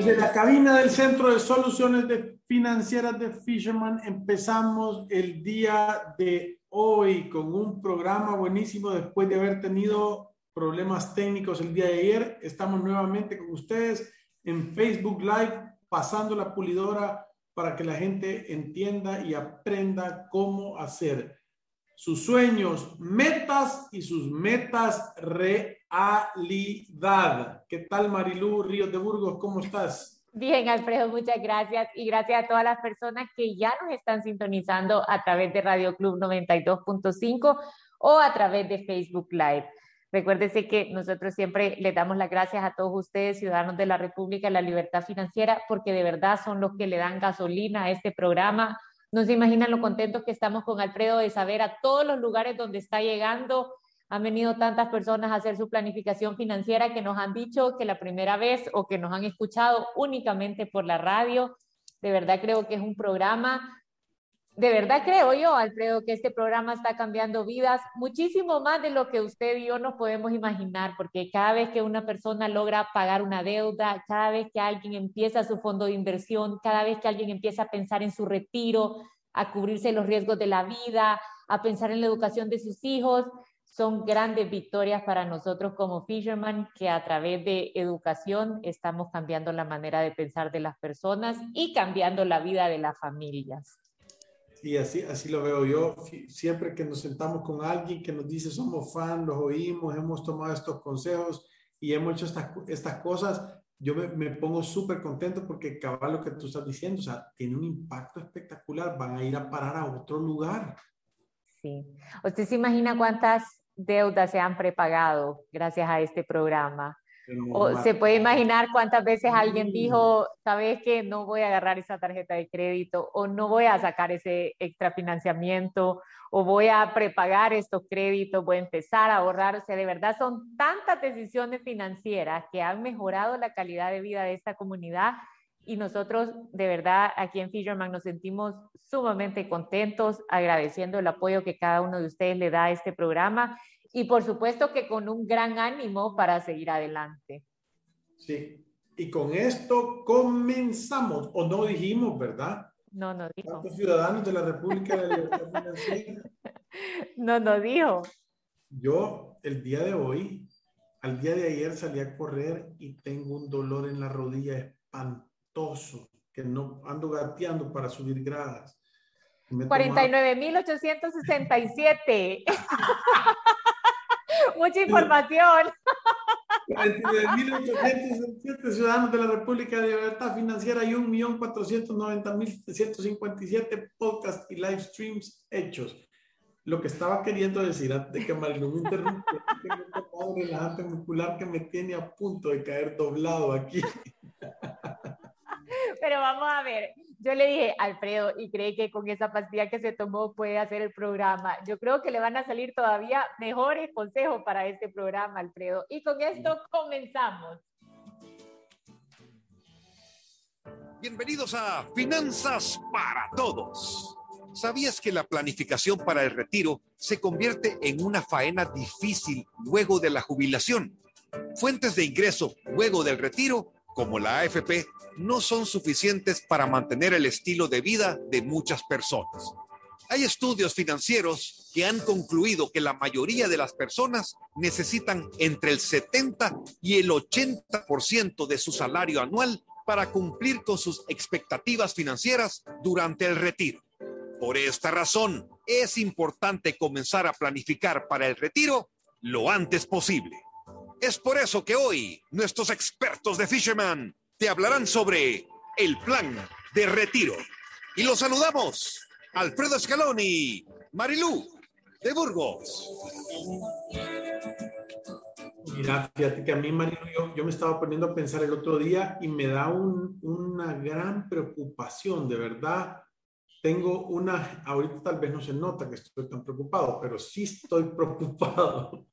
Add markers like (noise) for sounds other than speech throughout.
Desde la cabina del Centro de Soluciones Financieras de Fisherman empezamos el día de hoy con un programa buenísimo después de haber tenido problemas técnicos el día de ayer. Estamos nuevamente con ustedes en Facebook Live pasando la pulidora para que la gente entienda y aprenda cómo hacer sus sueños, metas y sus metas realidad. ¿Qué tal Marilú Ríos de Burgos? ¿Cómo estás? Bien, Alfredo, muchas gracias y gracias a todas las personas que ya nos están sintonizando a través de Radio Club 92.5 o a través de Facebook Live. Recuérdese que nosotros siempre le damos las gracias a todos ustedes, ciudadanos de la República, la libertad financiera, porque de verdad son los que le dan gasolina a este programa. No se imaginan lo contentos que estamos con Alfredo de saber a todos los lugares donde está llegando. Han venido tantas personas a hacer su planificación financiera que nos han dicho que la primera vez o que nos han escuchado únicamente por la radio. De verdad creo que es un programa de verdad creo yo, Alfredo, que este programa está cambiando vidas muchísimo más de lo que usted y yo nos podemos imaginar, porque cada vez que una persona logra pagar una deuda, cada vez que alguien empieza su fondo de inversión, cada vez que alguien empieza a pensar en su retiro, a cubrirse los riesgos de la vida, a pensar en la educación de sus hijos, son grandes victorias para nosotros como Fisherman, que a través de educación estamos cambiando la manera de pensar de las personas y cambiando la vida de las familias. Y así, así lo veo yo. Siempre que nos sentamos con alguien que nos dice somos fan, los oímos, hemos tomado estos consejos y hemos hecho estas, estas cosas, yo me, me pongo súper contento porque cabal lo que tú estás diciendo, o sea, tiene un impacto espectacular, van a ir a parar a otro lugar. Sí. ¿Usted se imagina cuántas deudas se han prepagado gracias a este programa? O se puede imaginar cuántas veces alguien dijo, sabes que no voy a agarrar esa tarjeta de crédito o no voy a sacar ese extra financiamiento o voy a prepagar estos créditos, voy a empezar a ahorrar. O sea, de verdad son tantas decisiones financieras que han mejorado la calidad de vida de esta comunidad y nosotros de verdad aquí en Fisherman nos sentimos sumamente contentos, agradeciendo el apoyo que cada uno de ustedes le da a este programa y por supuesto que con un gran ánimo para seguir adelante. Sí, y con esto comenzamos, o no dijimos, ¿verdad? No, no dijo. ¿Cuántos ciudadanos de la República de la Libertad Financiera? (laughs) No, no dijo. Yo, el día de hoy, al día de ayer salí a correr y tengo un dolor en la rodilla espantoso, que no ando gateando para subir gradas. 49.867. (laughs) Mucha información. (laughs) 49.867 ciudadanos de la República de Libertad Financiera y 1.490.757 podcasts y live streams hechos. Lo que estaba queriendo decir antes de que Marilu me interrumpa, tengo un relajante muscular que me tiene a punto de caer doblado aquí. (laughs) Pero vamos a ver, yo le dije, Alfredo, y cree que con esa pastilla que se tomó puede hacer el programa. Yo creo que le van a salir todavía mejores consejos para este programa, Alfredo. Y con esto comenzamos. Bienvenidos a Finanzas para Todos. ¿Sabías que la planificación para el retiro se convierte en una faena difícil luego de la jubilación? Fuentes de ingreso luego del retiro, como la AFP, no son suficientes para mantener el estilo de vida de muchas personas. Hay estudios financieros que han concluido que la mayoría de las personas necesitan entre el 70 y el 80% de su salario anual para cumplir con sus expectativas financieras durante el retiro. Por esta razón, es importante comenzar a planificar para el retiro lo antes posible. Es por eso que hoy nuestros expertos de Fisherman te hablarán sobre el plan de retiro. Y los saludamos, Alfredo Scaloni, Marilú de Burgos. Mira, fíjate que a mí, Marilú, yo, me estaba poniendo a pensar el otro día y me da una gran preocupación, de verdad. Tengo una, ahorita tal vez no se nota que estoy tan preocupado, pero sí estoy (laughs) preocupado.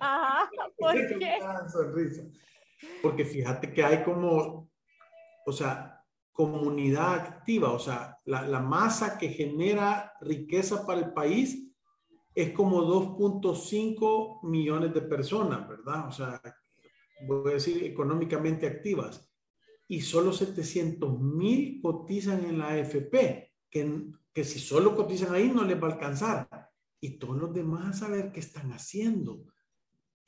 Ajá, ¿por (laughs) qué? Porque fíjate que hay como, o sea, comunidad activa, o sea, la, la masa que genera riqueza para el país es como 2.5 millones de personas, ¿verdad? O sea, voy a decir económicamente activas. y solo 700 mil cotizan en la AFP, que, que si solo cotizan ahí no les va a alcanzar. Y todos los demás a saber qué están haciendo.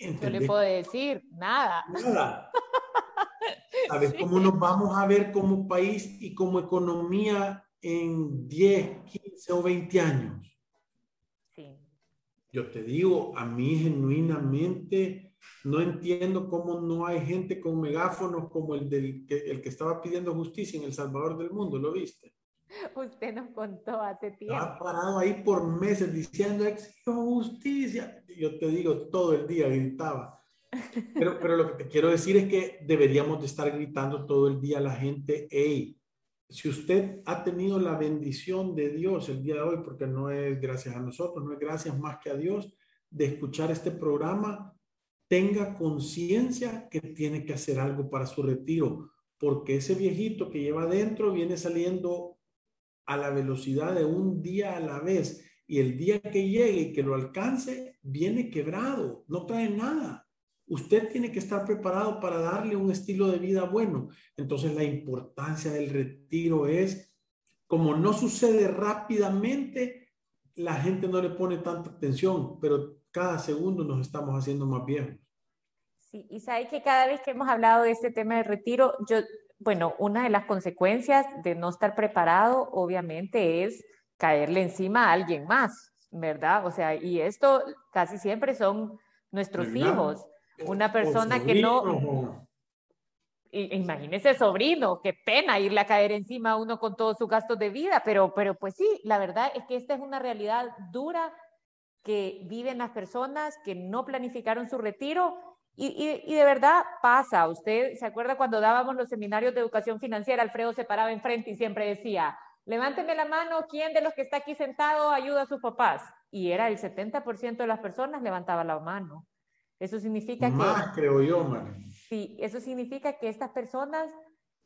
No le puedo decir nada. Nada. (laughs) ¿Sabes cómo nos vamos a ver como país y como economía en 10, 15 o 20 años? Sí. Yo te digo, a mí genuinamente no entiendo cómo no hay gente con megáfonos como el, del, que, el que estaba pidiendo justicia en El Salvador del Mundo, ¿lo viste? (laughs) Usted nos contó hace tiempo. Ha parado ahí por meses diciendo exijo justicia. Yo te digo, todo el día gritaba. Pero, pero lo que te quiero decir es que deberíamos de estar gritando todo el día a la gente, hey, si usted ha tenido la bendición de Dios el día de hoy, porque no es gracias a nosotros, no es gracias más que a Dios, de escuchar este programa, tenga conciencia que tiene que hacer algo para su retiro, porque ese viejito que lleva adentro viene saliendo a la velocidad de un día a la vez y el día que llegue y que lo alcance, viene quebrado, no trae nada. Usted tiene que estar preparado para darle un estilo de vida bueno. Entonces la importancia del retiro es, como no sucede rápidamente, la gente no le pone tanta atención, pero cada segundo nos estamos haciendo más viejos. Sí, y sabe que cada vez que hemos hablado de este tema de retiro, yo bueno, una de las consecuencias de no estar preparado, obviamente, es caerle encima a alguien más, ¿verdad? O sea, y esto casi siempre son nuestros hijos. Una persona que no... Imagínese sobrino, qué pena irle a caer encima a uno con todos sus gastos de vida, pero, pero pues sí, la verdad es que esta es una realidad dura que viven las personas que no planificaron su retiro y, de verdad pasa. Usted se acuerda cuando dábamos los seminarios de educación financiera, Alfredo se paraba enfrente y siempre decía, levánteme la mano, ¿quién de los que está aquí sentado ayuda a sus papás? Y era el 70% de las personas levantaba la mano. Eso significa que... Más, creo yo, man. Sí, eso significa que estas personas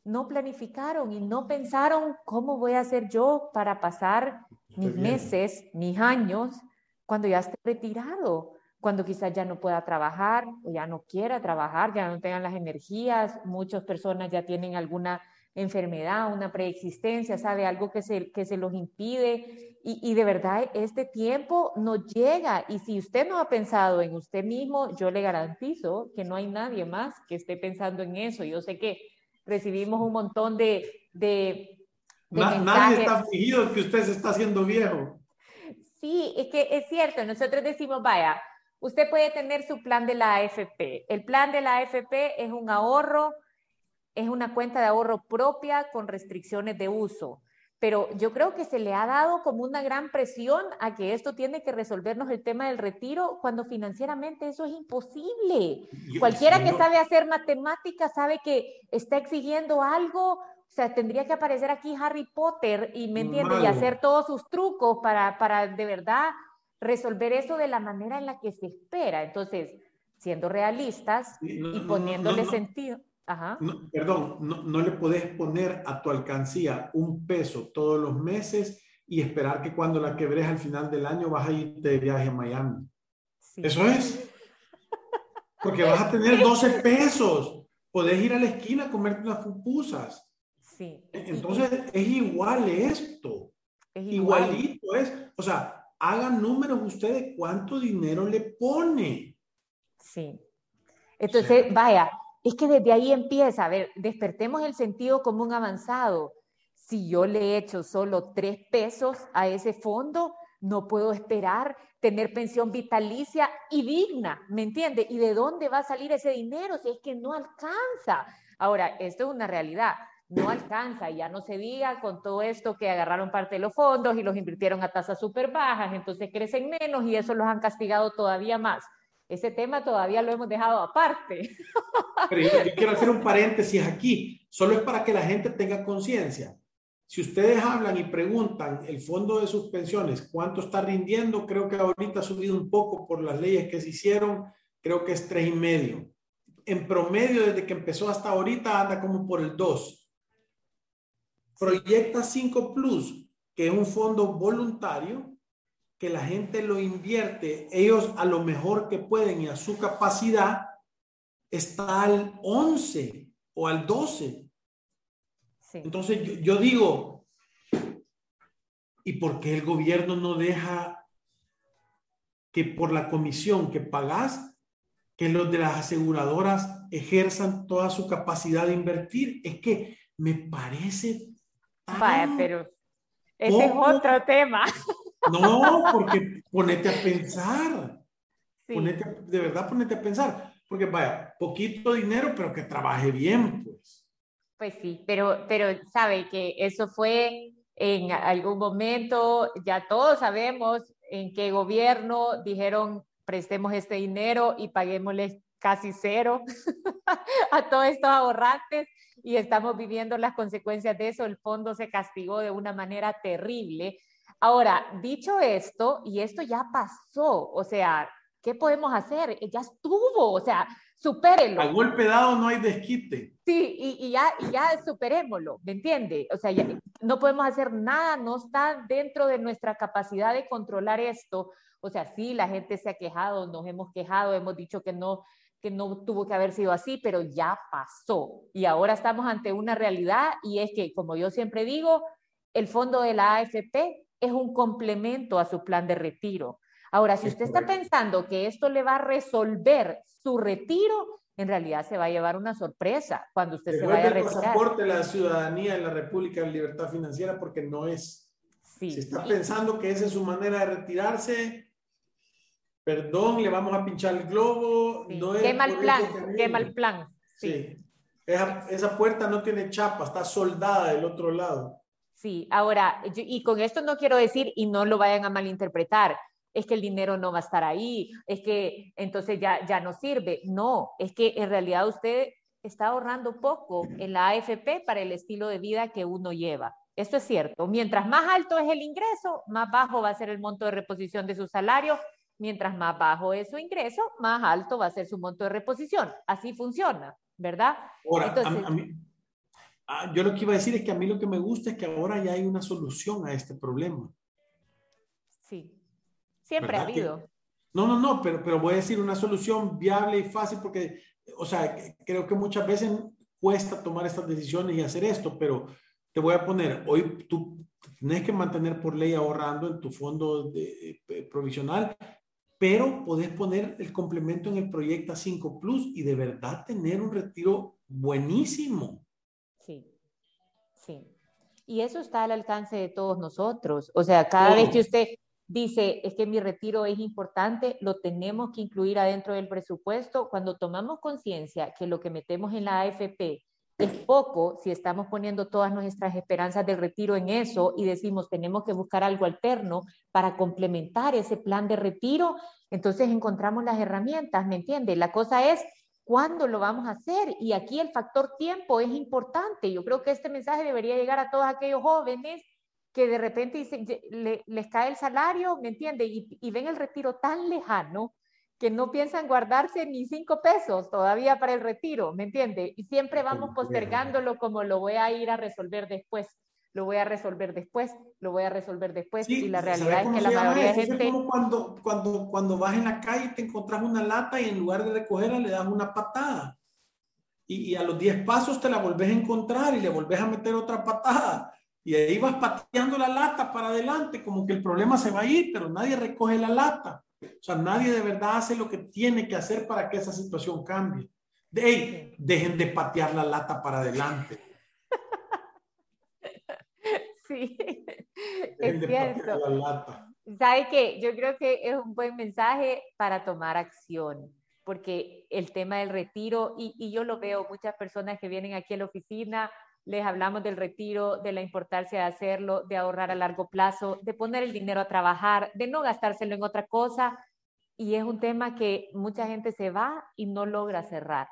no planificaron y no pensaron cómo voy a hacer yo para pasar mis meses, mis años, cuando ya esté retirado cuando quizás ya no pueda trabajar o ya no quiera trabajar, ya no tengan las energías, muchas personas ya tienen alguna enfermedad, una preexistencia, sabe, algo que se, que se los impide y, y, de verdad este tiempo no llega y si usted no ha pensado en usted mismo, yo le garantizo que no hay nadie más que esté pensando en eso. Yo sé que recibimos un montón de... de, nadie está afligido que usted se está haciendo viejo. Sí, es que es cierto, nosotros decimos, vaya, Usted puede tener su plan de la AFP. El plan de la AFP es un ahorro, es una cuenta de ahorro propia con restricciones de uso. Pero yo creo que se le ha dado como una gran presión a que esto tiene que resolvernos el tema del retiro cuando financieramente eso es imposible. Cualquiera que sabe hacer matemáticas sabe que está exigiendo algo o sea, tendría que aparecer aquí Harry Potter y, ¿me entiende? Y hacer todos sus trucos para, para de verdad resolver eso de la manera en la que se espera. Entonces, siendo realistas y poniéndole sentido. Ajá. perdón, no, le puedes poner a tu alcancía un peso todos los meses y esperar que cuando la quebres al final del año vas a ir de viaje a Miami. Eso es. (laughs) Porque vas a tener 12 pesos. Podés ir a la esquina a comerte unas pupusas. Sí. Entonces, es igual esto. Es Igualito es. O sea, hagan números ustedes cuánto dinero le pone. Sí. Entonces, vaya, es que desde ahí empieza, a ver, despertemos el sentido común avanzado. Si yo le echo solo tres pesos a ese fondo, no puedo esperar tener pensión vitalicia y digna, ¿me entiende? ¿Y de dónde va a salir ese dinero si es que no alcanza? Ahora, esto es una realidad no alcanza, ya no se diga con todo esto que agarraron parte de los fondos y los invirtieron a tasas súper bajas, entonces crecen menos y eso los han castigado todavía más. Ese tema todavía lo hemos dejado aparte. (laughs) Pero yo, quiero hacer un paréntesis aquí, solo es para que la gente tenga conciencia. Si ustedes hablan y preguntan el fondo de sus pensiones, ¿cuánto está rindiendo? Creo que ahorita ha subido un poco por las leyes que se hicieron, creo que es tres y medio. En promedio, desde que empezó hasta ahorita, anda como por el 2 Proyecta 5 Plus, que es un fondo voluntario, que la gente lo invierte, ellos a lo mejor que pueden y a su capacidad, está al 11 o al 12. Entonces yo, digo, ¿y por qué el gobierno no deja que por la comisión que pagas, que los de las aseguradoras ejerzan toda su capacidad de invertir? Es que me parece... Vaya, pero ese es otro tema. No, porque ponete a pensar. Ponete, de verdad, ponete a pensar. Porque vaya, poquito dinero, pero que trabaje bien, pues. Pues sí, pero, pero sabe que eso fue en algún momento, ya todos sabemos en qué gobierno dijeron prestemos este dinero y paguémosle casi cero (laughs) a todos estos ahorrantes y estamos viviendo las consecuencias de eso. El fondo se castigó de una manera terrible. Ahora, dicho esto, y esto ya pasó, o sea, ¿qué podemos hacer? Ya estuvo, o sea, supérenlo. A golpe dado no hay desquite. Sí, y, ya, y ya superémoslo, ¿me entiende? O sea, no podemos hacer nada, no está dentro de nuestra capacidad de controlar esto. O sea, sí, la gente se ha quejado, nos hemos quejado, hemos dicho que no, que no tuvo que haber sido así, pero ya pasó. Y ahora estamos ante una realidad y es que, como yo siempre digo, el fondo de la AFP es un complemento a su plan de retiro. Ahora, si usted está pensando que esto le va a resolver su retiro, en realidad se va a llevar una sorpresa cuando usted se vaya a retirar. el pasaporte la ciudadanía de la República de Libertad Financiera porque no es. Si está pensando que esa es su manera de retirarse, perdón, le vamos a pinchar el globo. No qué mal plan, qué mal plan. Sí. Esa, esa, puerta no tiene chapa, está soldada del otro lado. Sí, ahora, y con esto no quiero decir, y no lo vayan a malinterpretar, es que el dinero no va a estar ahí, es que entonces ya, ya no sirve. No, es que en realidad usted está ahorrando poco en la AFP para el estilo de vida que uno lleva. Esto es cierto. Mientras más alto es el ingreso, más bajo va a ser el monto de reposición de su salario. Mientras más bajo es su ingreso, más alto va a ser su monto de reposición. Así funciona, ¿verdad? Ahora, ah, yo lo que iba a decir es que a mí lo que me gusta es que ahora ya hay una solución a este problema. Sí. Siempre ha habido. no, no, no, pero, pero voy a decir una solución viable y fácil porque, o sea, creo que muchas veces cuesta tomar estas decisiones y hacer esto, pero te voy a poner, hoy tú tienes que mantener por ley ahorrando en tu fondo de, provisional, pero podés poner el complemento en el proyecto 5 Plus y de verdad tener un retiro buenísimo. Sí, sí. Y eso está al alcance de todos nosotros. O sea, cada vez que usted dice, es que mi retiro es importante, lo tenemos que incluir adentro del presupuesto. Cuando tomamos conciencia que lo que metemos en la AFP es poco, si estamos poniendo todas nuestras esperanzas de retiro en eso y decimos, tenemos que buscar algo alterno para complementar ese plan de retiro, entonces encontramos las herramientas, ¿me entiende? La cosa es cuándo lo vamos a hacer y aquí el factor tiempo es importante. Yo creo que este mensaje debería llegar a todos aquellos jóvenes que de repente les cae el salario, ¿me entiende? Y, ven el retiro tan lejano que no piensan guardarse ni cinco pesos todavía para el retiro, ¿me entiende? Y siempre vamos postergándolo como lo voy a ir a resolver después, lo voy a resolver después, lo voy a resolver después. y la realidad es que la mayoría de gente... Es como cuando, cuando, cuando vas en la calle te encontrás una lata y en lugar de recogerla le das una patada. Y, y a los 10 pasos te la volvés a encontrar y le volvés a meter otra patada y ahí vas pateando la lata para adelante, como que el problema se va a ir, pero nadie recoge la lata. O sea, nadie de verdad hace lo que tiene que hacer para que esa situación cambie. De, dejen de patear la lata para adelante. (laughs) Sí, es cierto. ¿Sabe qué? Yo creo que es un buen mensaje para tomar acción, porque el tema del retiro, y, y yo lo veo, muchas personas que vienen aquí a la oficina les hablamos del retiro, de la importancia de hacerlo, de ahorrar a largo plazo, de poner el dinero a trabajar, de no gastárselo en otra cosa. Y es un tema que mucha gente se va y no logra cerrar.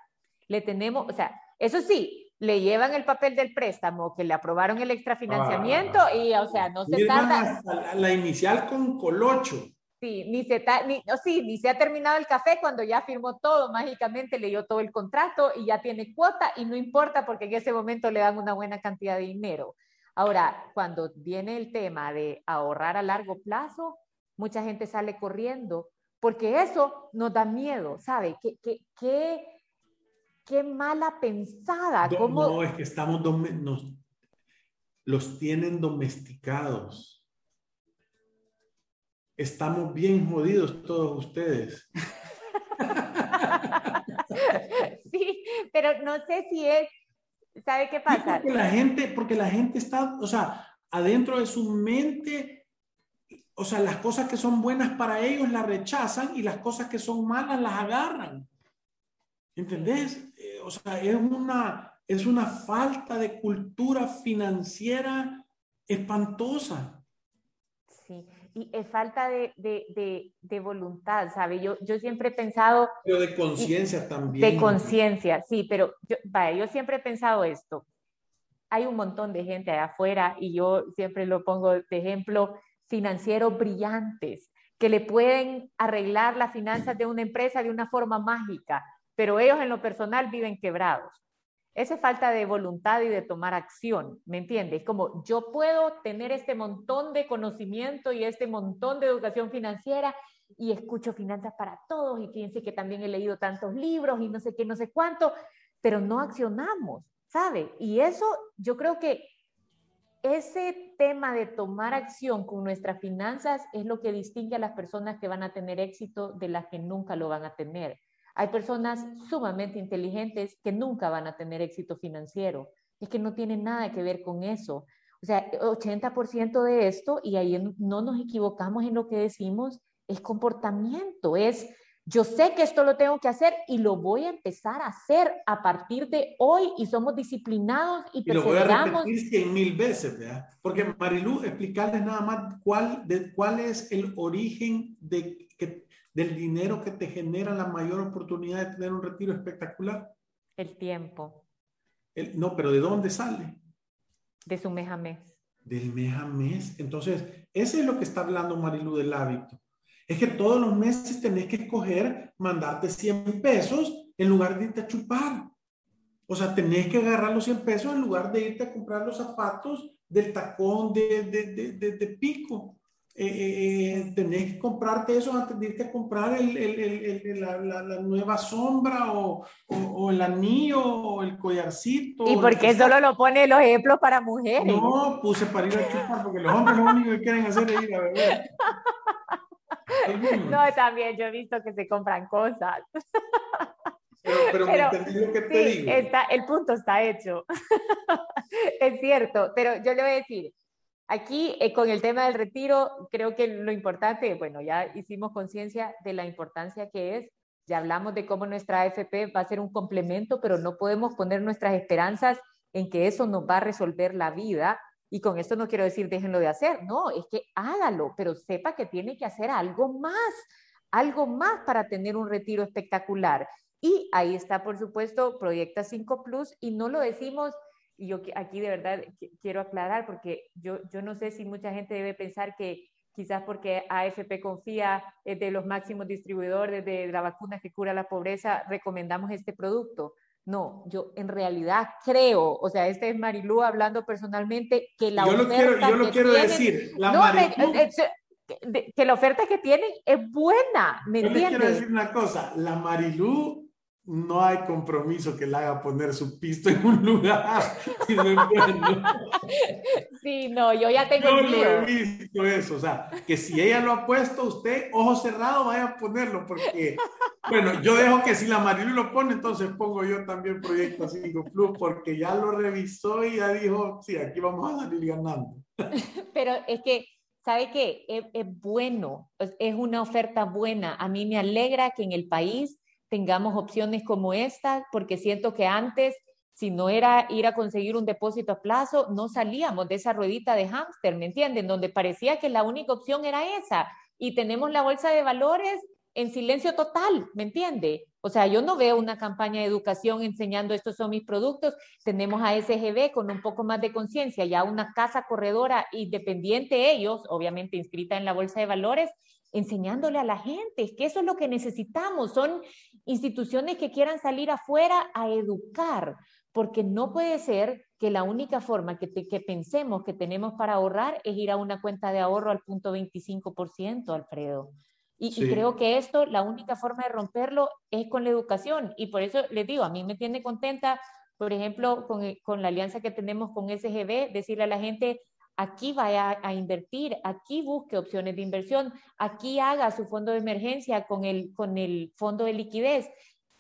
Le tenemos, o sea, eso sí, le llevan el papel del préstamo, que le aprobaron el extrafinanciamiento ah. y, o sea, no se tarda. La, la inicial con colocho. Sí, ni se, ni, sí, ni se ha terminado el café cuando ya firmó todo, mágicamente leyó todo el contrato y ya tiene cuota y no importa porque en ese momento le dan una buena cantidad de dinero. Ahora, cuando viene el tema de ahorrar a largo plazo, mucha gente sale corriendo porque eso nos da miedo, ¿sabe? ¿Qué, qué, qué, qué mala pensada? No, es que estamos, los tienen domesticados. Estamos bien jodidos todos ustedes. (laughs) Sí, pero no sé si es, ¿sabe qué pasa? Porque la gente, porque la gente está, o sea, adentro de su mente, o sea, las cosas que son buenas para ellos las rechazan y las cosas que son malas las agarran. ¿Entendés? Eh, o sea, es una, es una falta de cultura financiera espantosa. Y es falta de, de, de, voluntad, ¿sabe? Yo, yo siempre he pensado... Pero de conciencia también. De conciencia, sí, pero yo, vaya, yo siempre he pensado esto. Hay un montón de gente allá afuera y yo siempre lo pongo de ejemplo, financieros brillantes que le pueden arreglar las finanzas de una empresa de una forma mágica, pero ellos en lo personal viven quebrados. Esa falta de voluntad y de tomar acción, ¿me entiendes? Como yo puedo tener este montón de conocimiento y este montón de educación financiera y escucho finanzas para todos y fíjense que también he leído tantos libros y no sé qué, no sé cuánto, pero no accionamos, ¿sabe? Y eso yo creo que ese tema de tomar acción con nuestras finanzas es lo que distingue a las personas que van a tener éxito de las que nunca lo van a tener. Hay personas sumamente inteligentes que nunca van a tener éxito financiero. Es que no tiene nada que ver con eso. O sea, 80% de esto, y ahí no nos equivocamos en lo que decimos, es comportamiento, es yo sé que esto lo tengo que hacer y lo voy a empezar a hacer a partir de hoy y somos disciplinados y, y lo voy a repetir cien mil veces, ¿verdad? Porque Marilu, explicarles nada más cuál, de, cuál es el origen de, que, del dinero que te genera la mayor oportunidad de tener un retiro espectacular? El tiempo. no, pero ¿de dónde sale? De su mes a mes. Del mes a mes. Entonces, ese es lo que está hablando Marilu del hábito. Es que todos los meses tenés que escoger mandarte 100 pesos en lugar de irte a chupar. O sea, tenés que agarrar los 100 pesos en lugar de irte a comprar los zapatos del tacón de, de, de, de pico. Eh, eh, eh, tenés que comprarte eso antes de irte a comprar el, el, la, la, nueva sombra o, o, el anillo o el collarcito. ¿Y por qué solo lo pone los ejemplos para mujeres? No, puse para ir a chupar porque los hombres lo único que quieren hacer es ir a beber. No, también yo he visto que se compran cosas. Pero, pero, entendí lo que te digo. Está, el punto está hecho. (laughs) es cierto, pero yo le voy a decir, Aquí, eh, con el tema del retiro, creo que lo importante, bueno, ya hicimos conciencia de la importancia que es, ya hablamos de cómo nuestra AFP va a ser un complemento, pero no podemos poner nuestras esperanzas en que eso nos va a resolver la vida. Y con esto no quiero decir déjenlo de hacer, no, es que hágalo, pero sepa que tiene que hacer algo más, algo más para tener un retiro espectacular. Y ahí está, por supuesto, Proyecta 5 Plus, y no lo decimos y yo aquí de verdad quiero aclarar porque yo, yo no sé si mucha gente debe pensar que quizás porque AFP confía es de los máximos distribuidores de la vacuna que cura la pobreza, recomendamos este producto. No, yo en realidad creo, o sea, este es Marilú hablando personalmente, que la yo oferta lo quiero, yo lo quiero decir, la eh, eh, que la oferta que tienen es buena, ¿me entiendes? quiero decir una cosa, la Marilú no hay compromiso que le haga poner su pisto en un lugar. (laughs) sí, no, yo ya tengo yo lo he visto eso, o sea, que si ella lo ha puesto, usted, ojo cerrado, vaya a ponerlo, porque, bueno, yo dejo que si la Marilu lo pone, entonces pongo yo también Proyecto 5 Plus, porque ya lo revisó y ya dijo, sí, aquí vamos a salir ganando. (laughs) Pero es que ¿sabe qué? Es, es, bueno, es una oferta buena. A mí me alegra que en el país tengamos opciones como esta, porque siento que antes, si no era ir a conseguir un depósito a plazo, no salíamos de esa ruedita de hámster, ¿me entienden? Donde parecía que la única opción era esa. Y tenemos la bolsa de valores en silencio total, ¿me entiende? O sea, yo no veo una campaña de educación enseñando estos son mis productos. Tenemos a SGB con un poco más de conciencia, ya una casa corredora independiente ellos, obviamente inscrita en la bolsa de valores, enseñándole a la gente, que eso es lo que necesitamos, son instituciones que quieran salir afuera a educar, porque no puede ser que la única forma que, que pensemos que tenemos para ahorrar es ir a una cuenta de ahorro al punto 25%, Alfredo. Y, y, creo que esto, la única forma de romperlo es con la educación. Y por eso les digo, a mí me tiene contenta por ejemplo, con, con la alianza que tenemos con SGB, decirle a la gente, aquí vaya a invertir, aquí busque opciones de inversión, aquí haga su fondo de emergencia con el, con el fondo de liquidez.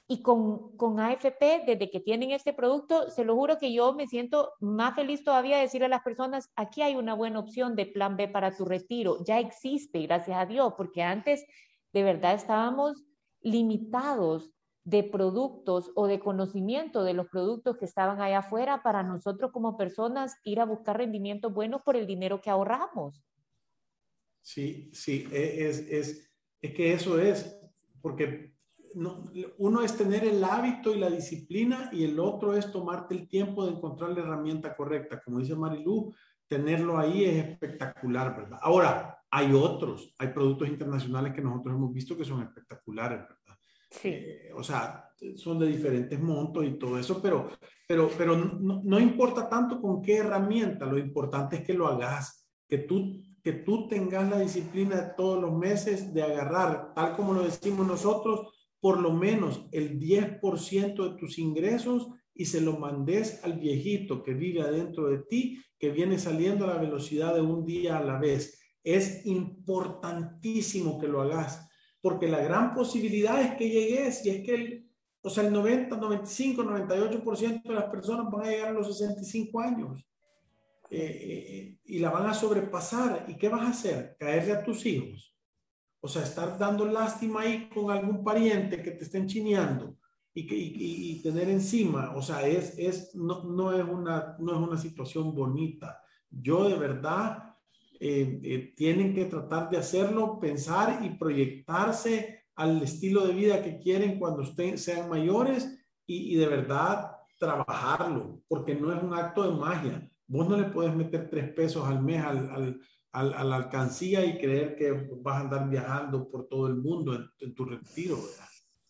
Y con, con AFP, desde que tienen este producto, se lo juro que yo me siento más feliz todavía de decirle a las personas, aquí hay una buena opción de plan B para tu retiro. Ya existe, gracias a Dios, porque antes de verdad estábamos limitados de productos o de conocimiento de los productos que estaban allá afuera para nosotros como personas ir a buscar rendimientos buenos por el dinero que ahorramos. Sí, sí, e, es, es, es que eso es, porque no, uno es tener el hábito y la disciplina y el otro es tomarte el tiempo de encontrar la herramienta correcta. Como dice Marilu, tenerlo ahí es espectacular, ¿verdad? Ahora, hay otros, hay productos internacionales que nosotros hemos visto que son espectaculares, ¿verdad? Eh, o sea, son de diferentes montos y todo eso, pero, pero, pero no, no, importa tanto con qué herramienta, lo importante es que lo hagas, que tú, que tú tengas la disciplina todos los meses de agarrar, tal como lo decimos nosotros, por lo menos el 10% de tus ingresos y se lo mandes al viejito que vive adentro de ti, que viene saliendo a la velocidad de un día a la vez. Es importantísimo que lo hagas porque la gran posibilidad es que llegues y es que el, o sea, el 90, 95, 98% de las personas van a llegar a los 65 años eh, eh, y la van a sobrepasar. ¿Y qué vas a hacer? Caerle a tus hijos. O sea, estar dando lástima ahí con algún pariente que te estén chineando y, que, y, tener encima. O sea, es, es, no, no, es una, no es una situación bonita. Yo de verdad eh, eh, tienen que tratar de hacerlo, pensar y proyectarse al estilo de vida que quieren cuando ustedes sean mayores y, de verdad trabajarlo, porque no es un acto de magia. Vos no le puedes meter tres pesos al mes al, al, a la alcancía y creer que vas a andar viajando por todo el mundo en, tu retiro.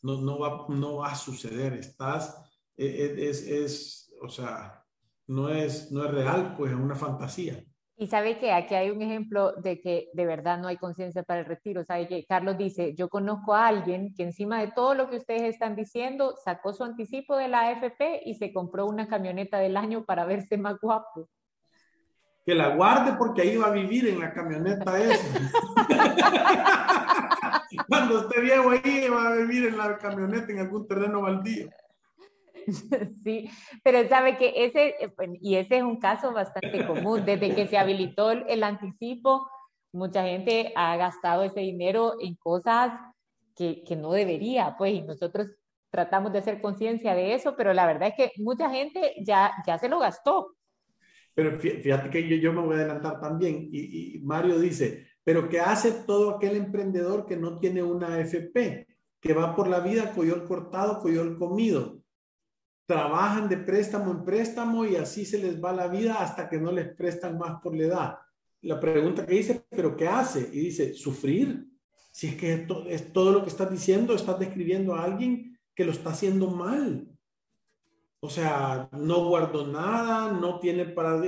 No, no, va, no va a suceder. Estás, eh, es, es, o sea, no es, no es real, pues es una fantasía. Y sabe que aquí hay un ejemplo de que de verdad no hay conciencia para el retiro. Sabe que Carlos dice, yo conozco a alguien que encima de todo lo que ustedes están diciendo, sacó su anticipo de la AFP y se compró una camioneta del año para verse más guapo. Que la guarde porque ahí va a vivir en la camioneta esa. (laughs) (laughs) Cuando esté viejo ahí va a vivir en la camioneta en algún terreno baldío. (laughs) Sí, pero sabe que ese, eh, y ese es un caso bastante común, desde que se habilitó el anticipo, mucha gente ha gastado ese dinero en cosas que, que no debería, pues, y nosotros tratamos de hacer conciencia de eso, pero la verdad es que mucha gente ya, ya se lo gastó. Pero fíjate que yo, yo me voy a adelantar también, y, y Mario dice, pero ¿qué hace todo aquel emprendedor que no tiene una AFP? Que va por la vida coyol cortado, coyol comido trabajan de préstamo en préstamo y así se les va la vida hasta que no les prestan más por la edad. La pregunta que dice, ¿pero qué hace? Y dice, sufrir. Si es que es todo lo que estás diciendo, estás describiendo a alguien que lo está haciendo mal. O sea, no guardó nada, no tiene para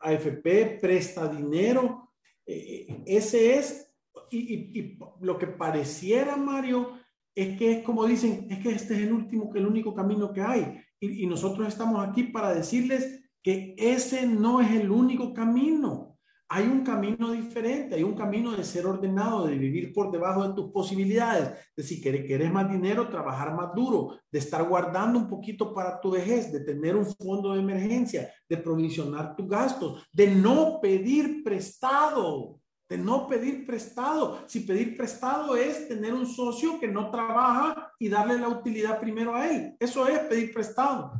AFP, presta dinero. Eh, ese es, y, y, lo que pareciera, Mario, es que es como dicen, es que este es el último, el único camino que hay y, nosotros estamos aquí para decirles que ese no es el único camino. Hay un camino diferente, hay un camino de ser ordenado, de vivir por debajo de tus posibilidades, de si querés más dinero, trabajar más duro, de estar guardando un poquito para tu vejez, de tener un fondo de emergencia, de provisionar tus gastos, de no pedir prestado de no pedir prestado. Si pedir prestado es tener un socio que no trabaja y darle la utilidad primero a él. Eso es pedir prestado.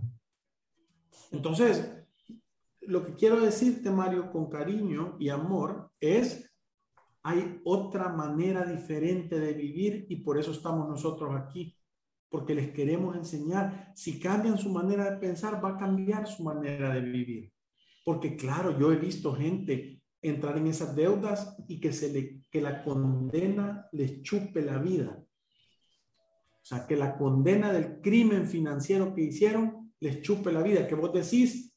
Entonces, lo que quiero decirte, Mario, con cariño y amor, es, hay otra manera diferente de vivir y por eso estamos nosotros aquí, porque les queremos enseñar. Si cambian su manera de pensar, va a cambiar su manera de vivir. Porque claro, yo he visto gente entrar en esas deudas y que, se le, que la condena les chupe la vida. O sea, que la condena del crimen financiero que hicieron les chupe la vida. Que vos decís,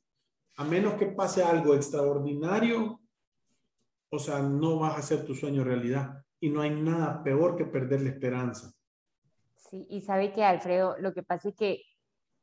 a menos que pase algo extraordinario, o sea, no vas a hacer tu sueño realidad. Y no hay nada peor que perder la esperanza. Sí, y sabe que Alfredo, lo que pasa es que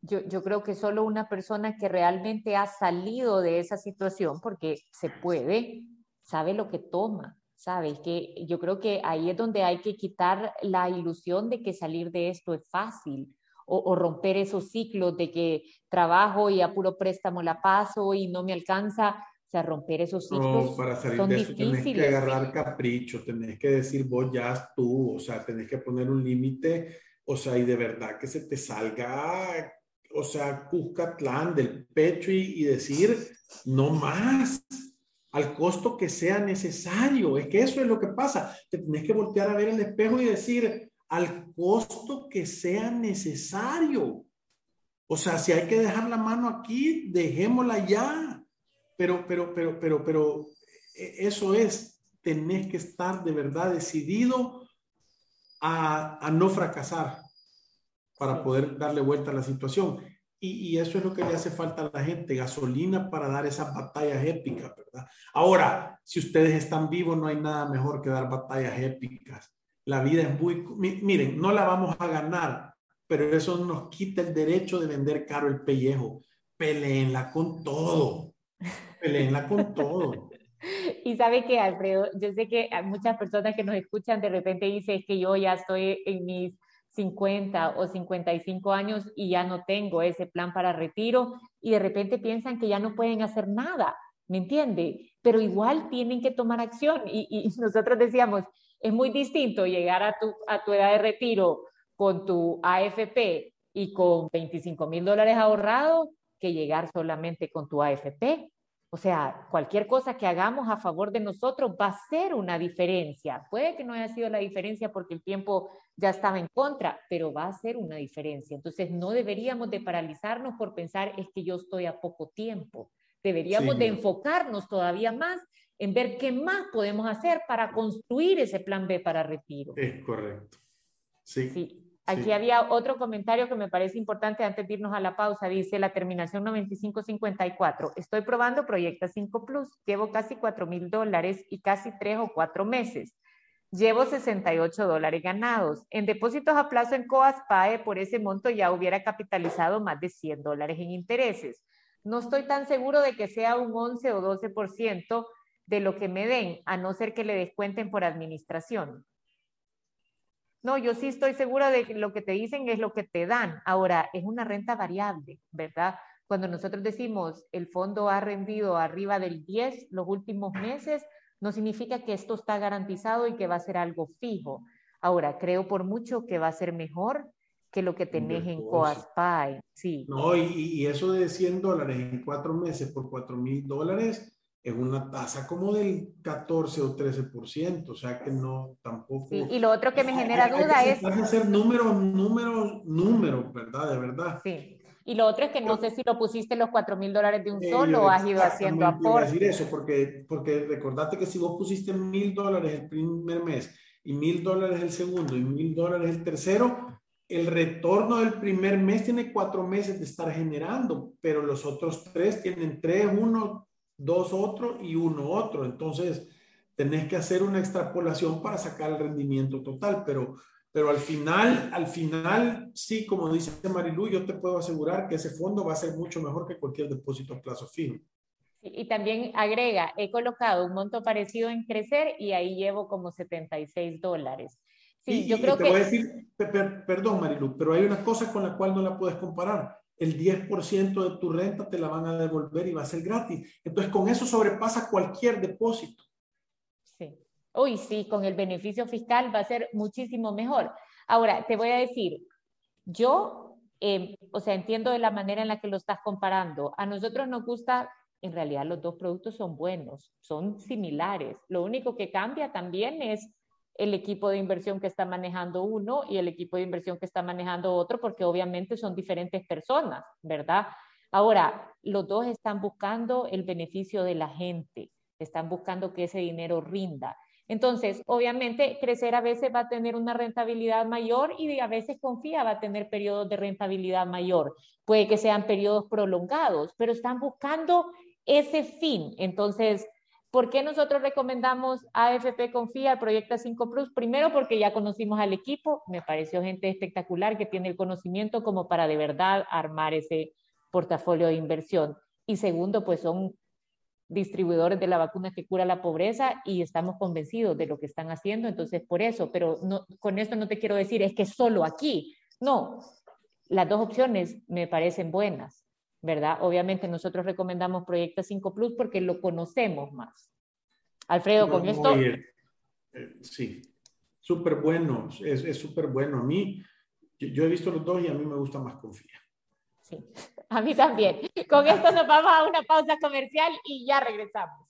yo, yo, creo que solo una persona que realmente ha salido de esa situación, porque se puede, sabe lo que toma, sabe que yo creo que ahí es donde hay que quitar la ilusión de que salir de esto es fácil. O, romper esos ciclos de que trabajo y a puro préstamo la paso y no me alcanza. O sea, romper esos ciclos. No, para salir de eso tenés que agarrar capricho, tenés que decir vos ya tú, o sea, tenés que poner un límite, o sea, y de verdad que se te salga o sea, Cuscatlán del pecho y, decir, no más, al costo que sea necesario. Es que eso es lo que pasa. Te tienes que voltear a ver el espejo y decir, al costo que sea necesario. O sea, si hay que dejar la mano aquí, dejémosla ya. Pero, pero, pero, pero, pero, e, eso es, tenés que estar de verdad decidido a, a no fracasar para poder darle vuelta a la situación. Y, eso es lo que le hace falta a la gente, gasolina para dar esas batallas épicas, ¿verdad? Ahora, si ustedes están vivos, no hay nada mejor que dar batallas épicas. La vida es muy... Miren, no la vamos a ganar, pero eso nos quita el derecho de vender caro el pellejo. Peleenla con todo. Peleenla con todo. (laughs) Y sabe que, Alfredo, yo sé que muchas personas que nos escuchan de repente dicen que yo ya estoy en mis 50 o 55 años y ya no tengo ese plan para retiro y de repente piensan que ya no pueden hacer nada, ¿me entiende? Pero igual tienen que tomar acción y, (laughs) nosotros decíamos, es muy distinto llegar a tu, a tu edad de retiro con tu AFP y con 25 mil dólares ahorrados que llegar solamente con tu AFP. O sea, cualquier cosa que hagamos a favor de nosotros va a ser una diferencia. Puede que no haya sido la diferencia porque el tiempo ya estaba en contra, pero va a ser una diferencia. Entonces, no deberíamos de paralizarnos por pensar es que yo estoy a poco tiempo. Deberíamos de enfocarnos todavía más en ver qué más podemos hacer para construir ese plan B para retiro. Es correcto. Sí. sí. Aquí había otro comentario que me parece importante antes de irnos a la pausa. Dice la terminación 9554. Estoy probando Proyecta 5 Plus. Llevo casi 4 mil dólares y casi 3 o 4 meses. Llevo 68 dólares ganados. En depósitos a plazo en Coaspae, por ese monto ya hubiera capitalizado más de 100 dólares en intereses. No estoy tan seguro de que sea un 11 o 12% de lo que me den, a no ser que le descuenten por administración. No, yo sí estoy segura de que lo que te dicen es lo que te dan. Ahora, es una renta variable, ¿verdad? Cuando nosotros decimos el fondo ha rendido arriba del 10 los últimos meses, no significa que esto está garantizado y que va a ser algo fijo. Ahora, creo por mucho que va a ser mejor que lo que tenés en Coaspay. Sí. No, y, y, eso de 100 dólares en cuatro meses por 4 mil dólares, es una tasa como del 14 o 13%, o sea que no tampoco... y lo otro que me genera duda es... hacer números, números, números, ¿verdad? De verdad. Sí. Y lo otro es que no sé si lo pusiste los 4 mil dólares de un solo o has ido haciendo aportes. decir eso, porque, porque recordate que si vos pusiste mil dólares el primer mes y mil dólares el segundo y mil dólares el tercero, el retorno del primer mes tiene cuatro meses de estar generando, pero los otros tres tienen tres, uno, dos otro y uno otro. Entonces, tenés que hacer una extrapolación para sacar el rendimiento total, pero, pero al final, al final, sí, como dice Marilu, yo te puedo asegurar que ese fondo va a ser mucho mejor que cualquier depósito a plazo fijo. Y también agrega, he colocado un monto parecido en crecer y ahí llevo como 76 dólares. Sí, yo creo te que... Voy a decir, perdón Marilu, pero hay una cosa con la cual no la puedes comparar el 10% de tu renta te la van a devolver y va a ser gratis. Entonces, con eso sobrepasa cualquier depósito. Sí. Uy, sí, con el beneficio fiscal va a ser muchísimo mejor. Ahora, te voy a decir, yo, em, o sea, entiendo de la manera en la que lo estás comparando. A nosotros nos gusta, en realidad los dos productos son buenos, son similares. Lo único que cambia también es el equipo de inversión que está manejando uno y el equipo de inversión que está manejando otro, porque obviamente son diferentes personas, ¿verdad? Ahora, los dos están buscando el beneficio de la gente, están buscando que ese dinero rinda. Entonces, obviamente, crecer a veces va a tener una rentabilidad mayor y a veces confía va a tener periodos de rentabilidad mayor. Puede que sean periodos prolongados, pero están buscando ese fin. Entonces, ¿Por qué nosotros recomendamos AFP Confía, Proyecta 5 Plus? Primero porque ya conocimos al equipo, me pareció gente espectacular que tiene el conocimiento como para de verdad armar ese portafolio de inversión. Y segundo, pues son distribuidores de la vacuna que cura la pobreza y estamos convencidos de lo que están haciendo, entonces por eso, pero no, con esto no te quiero decir es que solo aquí, no, las dos opciones me parecen buenas, ¿verdad? Obviamente nosotros recomendamos Proyecta 5 Plus porque lo conocemos más. Alfredo, con esto... Eh, sí, súper bueno, es súper bueno. A mí, yo, he visto los dos y a mí me gusta más Confía. Sí, (laughs) a mí también. Con esto nos vamos a una pausa comercial y ya regresamos.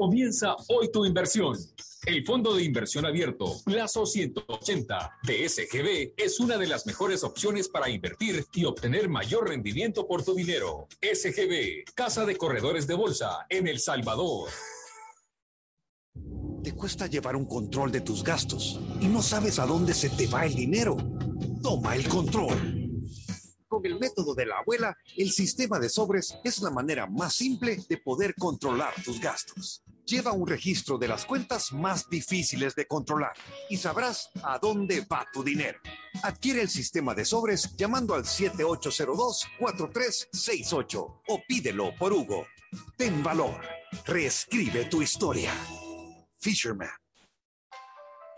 Comienza hoy tu inversión. El Fondo de Inversión Abierto, plazo 180 de SGB, es una de las mejores opciones para invertir y obtener mayor rendimiento por tu dinero. SGB, Casa de Corredores de Bolsa en El Salvador. Te cuesta llevar un control de tus gastos y no sabes a dónde se te va el dinero. Toma el control. Con el método de la abuela, el sistema de sobres es la manera más simple de poder controlar tus gastos. Lleva un registro de las cuentas más difíciles de controlar y sabrás a dónde va tu dinero. Adquiere el sistema de sobres llamando al 7802-4368 o pídelo por Hugo. Ten valor. Reescribe tu historia. Fisherman.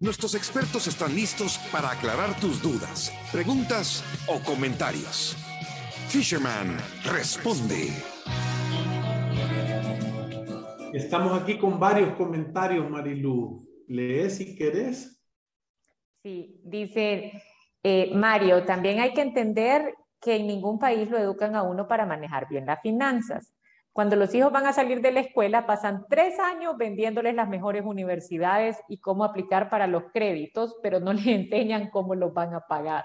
Nuestros expertos están listos para aclarar tus dudas, preguntas o comentarios. Fisherman responde. Estamos aquí con varios comentarios, Marilu. ¿Lees si querés? Sí, dice eh, Mario, también hay que entender que en ningún país lo educan a uno para manejar bien las finanzas. Cuando los hijos van a salir de la escuela, pasan tres años vendiéndoles las mejores universidades y cómo aplicar para los créditos, pero no (laughs) les enseñan cómo los van a pagar.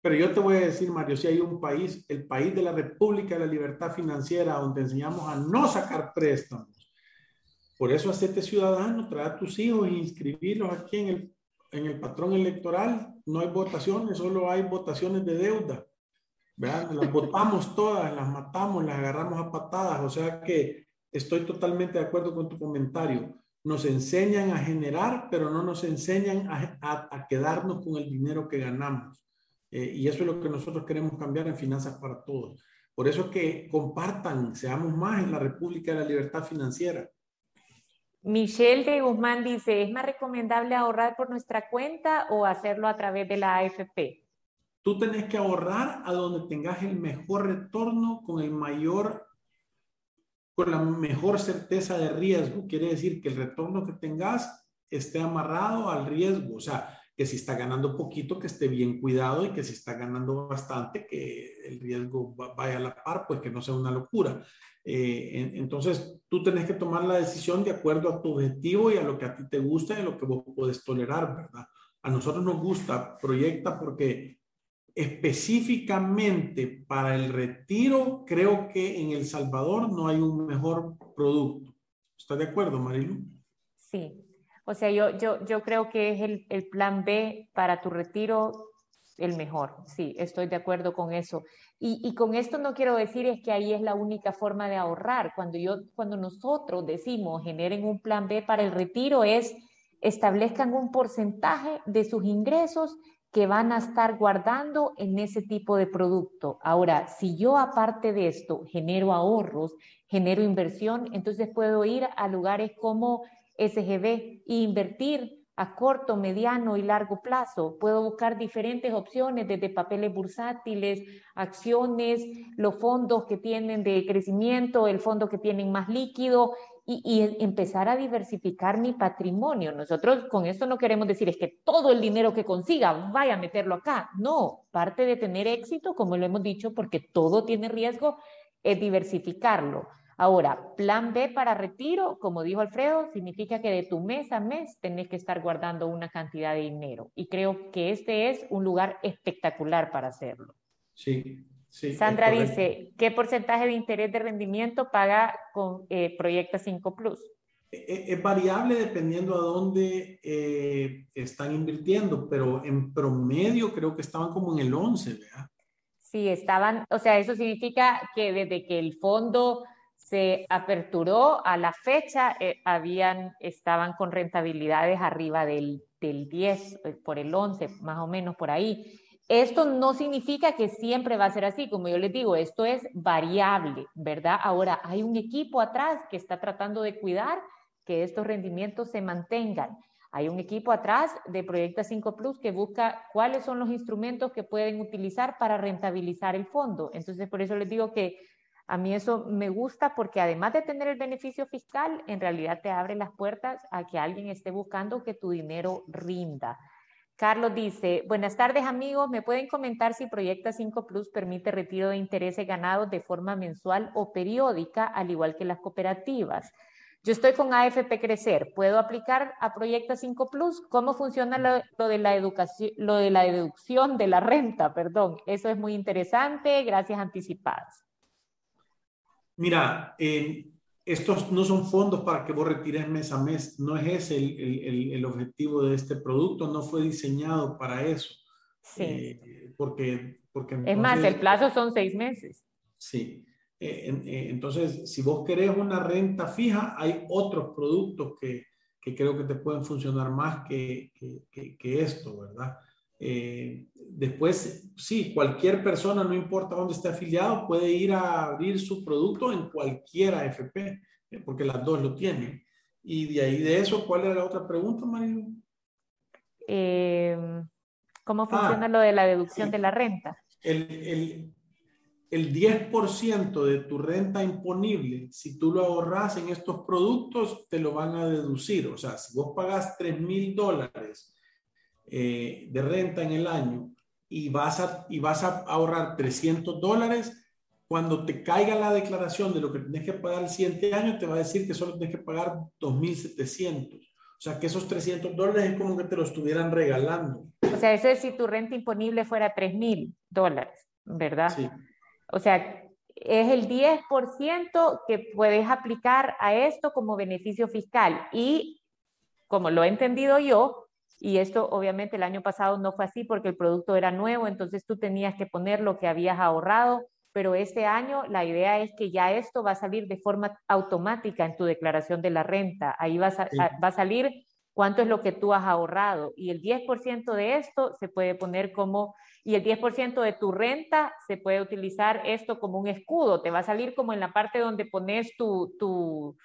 Pero yo te voy a decir, Mario, si hay un país, el país de la República de la Libertad Financiera, donde enseñamos a no sacar préstamos. Por eso, hacete ciudadano, trae a tus hijos e inscribirlos aquí en el, en el patrón electoral. No hay votaciones, solo hay votaciones de deuda. Las botamos todas, las matamos, las agarramos a patadas. O sea que estoy totalmente de acuerdo con tu comentario. Nos enseñan a generar, pero no nos enseñan a, quedarnos con el dinero que ganamos. Eh, y eso es lo que nosotros queremos cambiar en Finanzas para Todos. Por eso que compartan, seamos más en la República de la Libertad Financiera. Michelle de Guzmán dice, ¿es más recomendable ahorrar por nuestra cuenta o hacerlo a través de la AFP? Tú tenés que ahorrar a donde tengas el mejor retorno con el mayor, con la mejor certeza de riesgo. Quiere decir que el retorno que tengas esté amarrado al riesgo. O sea, que si está ganando poquito, que esté bien cuidado y que si está ganando bastante, que el riesgo vaya a la par, pues que no sea una locura. Eh, entonces, tú tenés que tomar la decisión de acuerdo a tu objetivo y a lo que a ti te gusta y a lo que vos puedes tolerar, ¿verdad? A nosotros nos gusta Proyecta porque específicamente para el retiro, creo que en El Salvador no hay un mejor producto. ¿Estás de acuerdo, Marilu? Sí. O sea, yo, yo, yo creo que es el, el plan B para tu retiro el mejor. Sí, estoy de acuerdo con eso. Y, y, con esto no quiero decir es que ahí es la única forma de ahorrar. Cuando, yo, cuando nosotros decimos generen un plan B para el retiro es establezcan un porcentaje de sus ingresos que van a estar guardando en ese tipo de producto. Ahora, si yo aparte de esto genero ahorros, genero inversión, entonces puedo ir a lugares como SGB e invertir a corto, mediano y largo plazo. Puedo buscar diferentes opciones desde papeles bursátiles, acciones, los fondos que tienen de crecimiento, el fondo que tienen más líquido y, empezar a diversificar mi patrimonio. Nosotros con esto no queremos decir es que todo el dinero que consiga vaya a meterlo acá. No, parte de tener éxito, como lo hemos dicho, porque todo tiene riesgo, es diversificarlo. Ahora, plan B para retiro, como dijo Alfredo, significa que de tu mes a mes tenés que estar guardando una cantidad de dinero. Y creo que este es un lugar espectacular para hacerlo. Sí, sí. Sandra dice, ¿qué porcentaje de interés de rendimiento paga con eh, Proyecta 5 Plus? E, e, es, variable dependiendo a dónde eh, están invirtiendo, pero en promedio creo que estaban como en el 11, ¿verdad? Sí, estaban, o sea, eso significa que desde que el fondo se aperturó a la fecha, eh, habían, estaban con rentabilidades arriba del, del 10, eh, por el 11, más o menos por ahí. Esto no significa que siempre va a ser así, como yo les digo, esto es variable, ¿verdad? Ahora, hay un equipo atrás que está tratando de cuidar que estos rendimientos se mantengan. Hay un equipo atrás de Proyecta 5 Plus que busca cuáles son los instrumentos que pueden utilizar para rentabilizar el fondo. Entonces, por eso les digo que a mí eso me gusta porque además de tener el beneficio fiscal, en realidad te abre las puertas a que alguien esté buscando que tu dinero rinda. Carlos dice, buenas tardes amigos, ¿me pueden comentar si Proyecta 5 Plus permite retiro de intereses ganados de forma mensual o periódica, al igual que las cooperativas? Yo estoy con AFP Crecer, ¿puedo aplicar a Proyecta 5 Plus? ¿Cómo funciona lo, de la educación, lo de la deducción de la renta? Perdón, eso es muy interesante, gracias anticipadas. Mira, eh, estos no son fondos para que vos retires mes a mes, no es ese el, objetivo de este producto, no fue diseñado para eso. Sí. Eh, porque, porque es más, el plazo son seis meses. Sí. Eh, entonces, si vos querés una renta fija, hay otros productos que, que creo que te pueden funcionar más que, que, que esto, ¿verdad? Eh, después, sí, cualquier persona, no importa dónde esté afiliado, puede ir a abrir su producto en cualquier AFP, eh, porque las dos lo tienen. Y de ahí de eso, ¿cuál era la otra pregunta, Marilu? Em, ¿Cómo funciona ah, lo de la deducción de la renta? El, el, el 10% de tu renta imponible, si tú lo ahorras en estos productos, te lo van a deducir. O sea, si vos pagas 3 mil dólares eh, de renta en el año y vas, a, y vas a ahorrar 300 dólares, cuando te caiga la declaración de lo que tienes que pagar el siguiente año, te va a decir que solo tienes que pagar 2.700. O sea, que esos 300 dólares es como que te lo estuvieran regalando. O sea, eso es si tu renta imponible fuera 3.000 dólares, ¿verdad? Sí. O sea, es el 10% que puedes aplicar a esto como beneficio fiscal. Y como lo he entendido yo, y esto obviamente el año pasado no fue así porque el producto era nuevo, entonces tú tenías que poner lo que habías ahorrado, pero este año la idea es que ya esto va a salir de forma automática en tu declaración de la renta. Ahí va a, va a salir cuánto es lo que tú has ahorrado y el 10% de esto se puede poner como, y el 10% de tu renta se puede utilizar esto como un escudo, te va a salir como en la parte donde pones tu, tu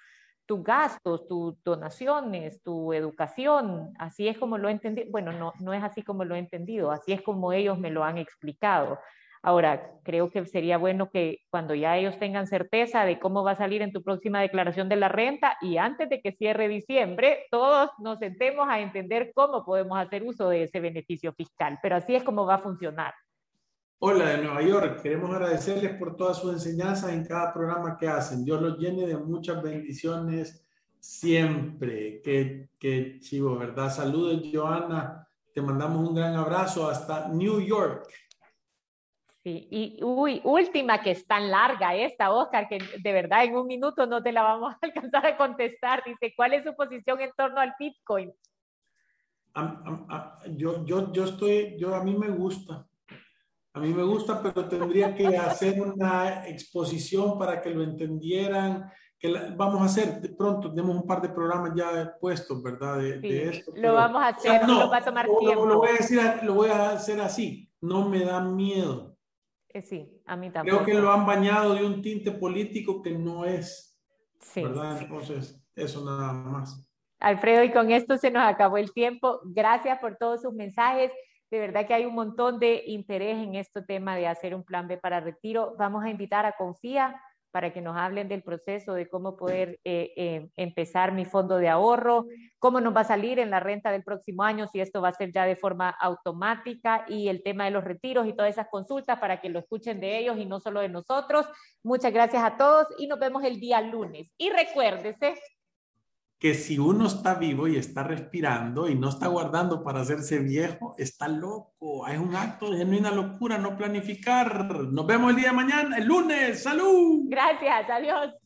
tus gastos, tus donaciones, tu educación. Así es como lo he entendido. Bueno, no, no es así como lo he entendido, así es como ellos me lo han explicado. Ahora, creo que sería bueno que cuando ya ellos tengan certeza de cómo va a salir en tu próxima declaración de la renta y antes de que cierre diciembre, todos nos sentemos a entender cómo podemos hacer uso de ese beneficio fiscal. Pero así es como va a funcionar. Hola de Nueva York, queremos agradecerles por todas sus enseñanzas en cada programa que hacen. Dios los llene de muchas bendiciones siempre. Qué, qué chivo, ¿verdad? Saludos, Joana. Te mandamos un gran abrazo hasta New York. Sí, y uy, última que es tan larga esta, Oscar, que de verdad en un minuto no te la vamos a (laughs) alcanzar a contestar. Dice, ¿cuál es su posición en torno al Bitcoin? yo, yo, yo estoy, yo a mí me gusta. A mí me gusta, pero tendría que hacer una exposición para que lo entendieran. Que vamos a hacer de pronto, tenemos un par de programas ya puestos, ¿verdad? De, esto, lo vamos a hacer, no, va a tomar tiempo. Lo, voy a decir, lo voy a hacer así, no me da miedo. Eh, sí, a mí también. Creo que lo han bañado de un tinte político que no es, sí. ¿verdad? Entonces, eso nada más. Alfredo, y con esto se nos acabó el tiempo. Gracias por todos sus mensajes. De verdad que hay un montón de interés en este tema de hacer un plan B para retiro. Vamos a invitar a Confía para que nos hablen del proceso de cómo poder eh, eh, empezar mi fondo de ahorro, cómo nos va a salir en la renta del próximo año, si esto va a ser ya de forma automática y el tema de los retiros y todas esas consultas para que lo escuchen de ellos y no solo de nosotros. Muchas gracias a todos y nos vemos el día lunes. Y recuérdese que si uno está vivo y está respirando y no está guardando para hacerse viejo, está loco. Es un acto de genuina locura no planificar. Nos vemos el día de mañana, el lunes. ¡Salud! Gracias, adiós.